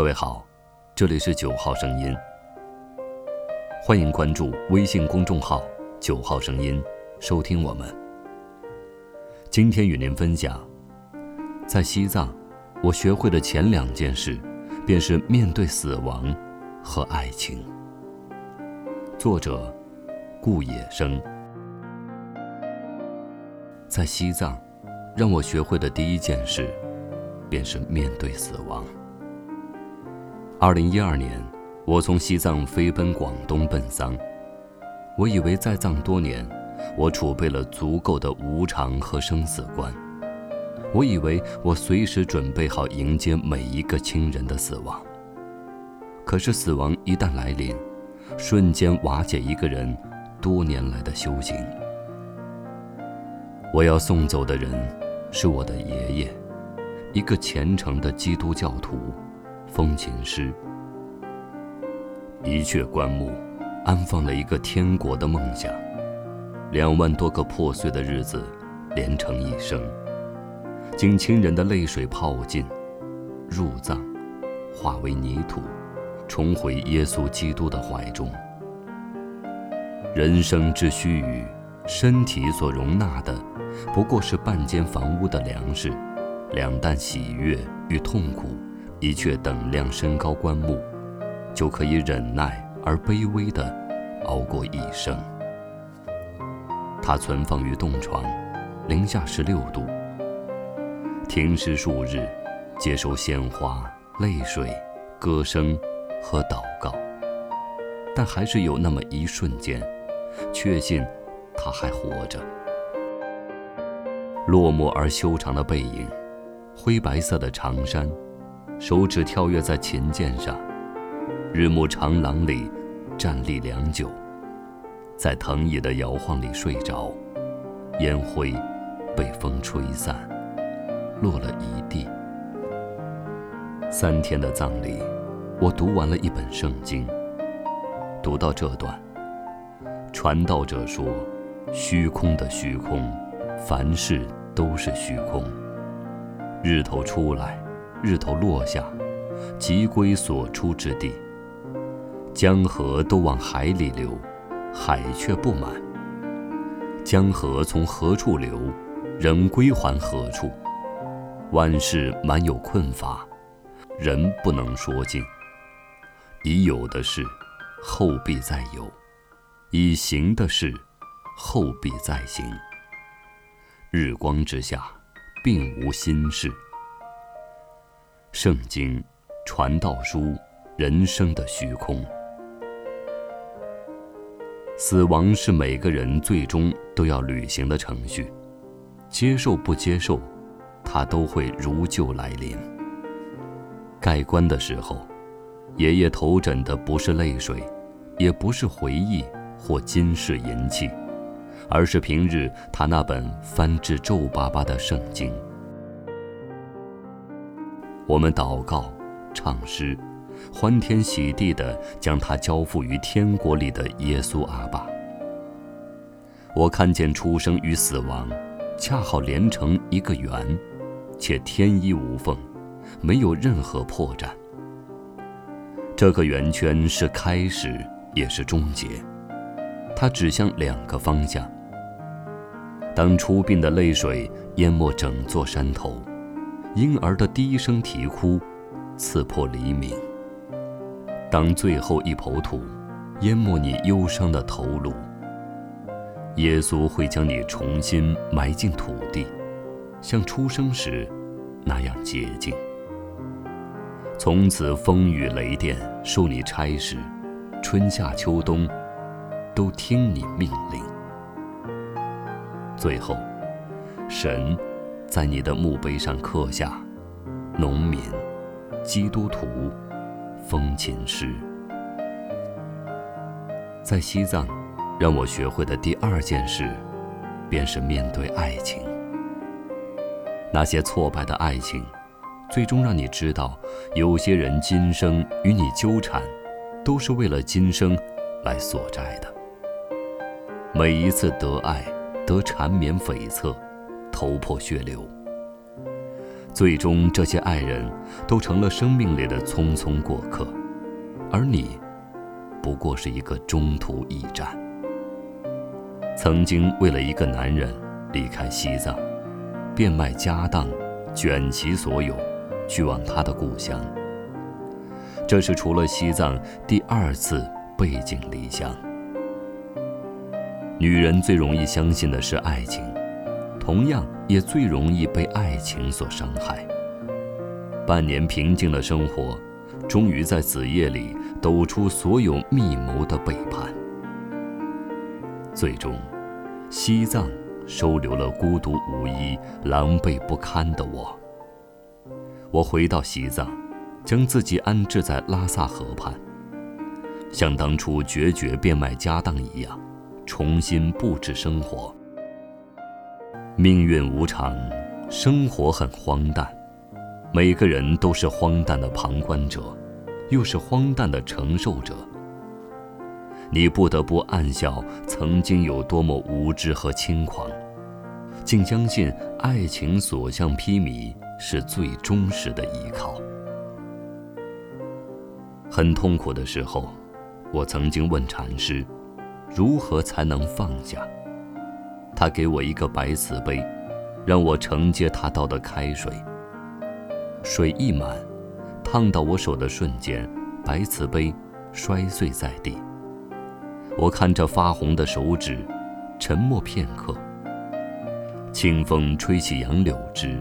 各位好，这里是九号声音，欢迎关注微信公众号“九号声音”，收听我们。今天与您分享，在西藏，我学会的前两件事，便是面对死亡和爱情。作者：顾野生。在西藏，让我学会的第一件事，便是面对死亡。二零一二年，我从西藏飞奔广东奔丧。我以为在藏多年，我储备了足够的无常和生死观。我以为我随时准备好迎接每一个亲人的死亡。可是死亡一旦来临，瞬间瓦解一个人多年来的修行。我要送走的人，是我的爷爷，一个虔诚的基督教徒，风琴师。一阙棺木，安放了一个天国的梦想。两万多个破碎的日子，连成一生，经亲人的泪水泡尽，入葬，化为泥土，重回耶稣基督的怀中。人生之须臾，身体所容纳的。不过是半间房屋的粮食，两担喜悦与痛苦，一阙等量身高棺木，就可以忍耐而卑微地熬过一生。它存放于洞床，零下十六度。停尸数日，接受鲜花、泪水、歌声和祷告，但还是有那么一瞬间，确信他还活着。落寞而修长的背影，灰白色的长衫，手指跳跃在琴键上，日暮长廊里站立良久，在藤椅的摇晃里睡着，烟灰被风吹散，落了一地。三天的葬礼，我读完了一本圣经。读到这段，传道者说：“虚空的虚空，凡事。”都是虚空。日头出来，日头落下，即归所出之地。江河都往海里流，海却不满。江河从何处流，仍归还何处。万事满有困乏，人不能说尽。已有的事，后必再有；已行的事，后必再行。日光之下，并无新事。圣经、传道书，人生的虚空。死亡是每个人最终都要履行的程序，接受不接受，它都会如旧来临。盖棺的时候，爷爷头枕的不是泪水，也不是回忆或金饰银器。而是平日他那本翻至皱巴巴的圣经。我们祷告、唱诗，欢天喜地地将他交付于天国里的耶稣阿爸。我看见出生与死亡，恰好连成一个圆，且天衣无缝，没有任何破绽。这个圆圈是开始，也是终结。它指向两个方向。当出殡的泪水淹没整座山头，婴儿的第一声啼哭，刺破黎明。当最后一抔土淹没你忧伤的头颅，耶稣会将你重新埋进土地，像出生时那样洁净。从此风雨雷电受你差使，春夏秋冬。都听你命令。最后，神在你的墓碑上刻下“农民、基督徒、风琴师”。在西藏，让我学会的第二件事，便是面对爱情。那些挫败的爱情，最终让你知道，有些人今生与你纠缠，都是为了今生来索债的。每一次得爱，得缠绵悱恻，头破血流。最终，这些爱人都成了生命里的匆匆过客，而你，不过是一个中途驿站。曾经为了一个男人离开西藏，变卖家当，卷其所有，去往他的故乡。这是除了西藏第二次背井离乡。女人最容易相信的是爱情，同样也最容易被爱情所伤害。半年平静的生活，终于在子夜里抖出所有密谋的背叛。最终，西藏收留了孤独无依、狼狈不堪的我。我回到西藏，将自己安置在拉萨河畔，像当初决绝变卖家当一样。重新布置生活。命运无常，生活很荒诞，每个人都是荒诞的旁观者，又是荒诞的承受者。你不得不暗笑曾经有多么无知和轻狂，竟相信爱情所向披靡是最忠实的依靠。很痛苦的时候，我曾经问禅师。如何才能放下？他给我一个白瓷杯，让我承接他倒的开水。水一满，烫到我手的瞬间，白瓷杯摔碎在地。我看着发红的手指，沉默片刻。清风吹起杨柳枝，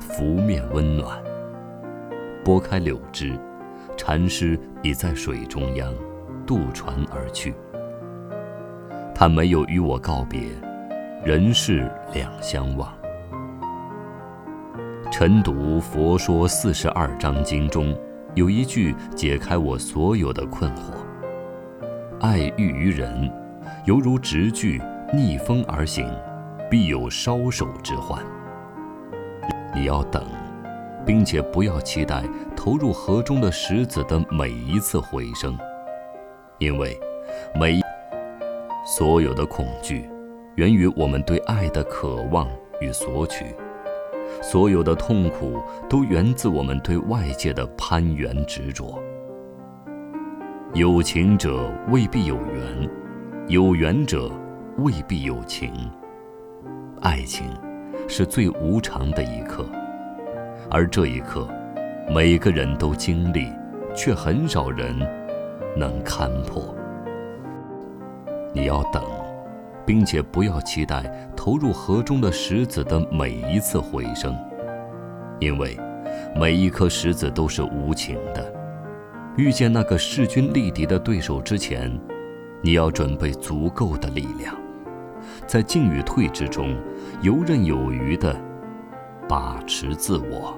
拂面温暖。拨开柳枝，禅师已在水中央，渡船而去。他没有与我告别，人世两相望。晨读《佛说四十二章经》中有一句解开我所有的困惑：爱欲于人，犹如直炬逆风而行，必有烧手之患。你要等，并且不要期待投入河中的石子的每一次回声，因为每。所有的恐惧，源于我们对爱的渴望与索取；所有的痛苦，都源自我们对外界的攀援执着。有情者未必有缘，有缘者未必有情。爱情，是最无常的一刻，而这一刻，每个人都经历，却很少人能看破。你要等，并且不要期待投入河中的石子的每一次回声，因为每一颗石子都是无情的。遇见那个势均力敌的对手之前，你要准备足够的力量，在进与退之中游刃有余地把持自我。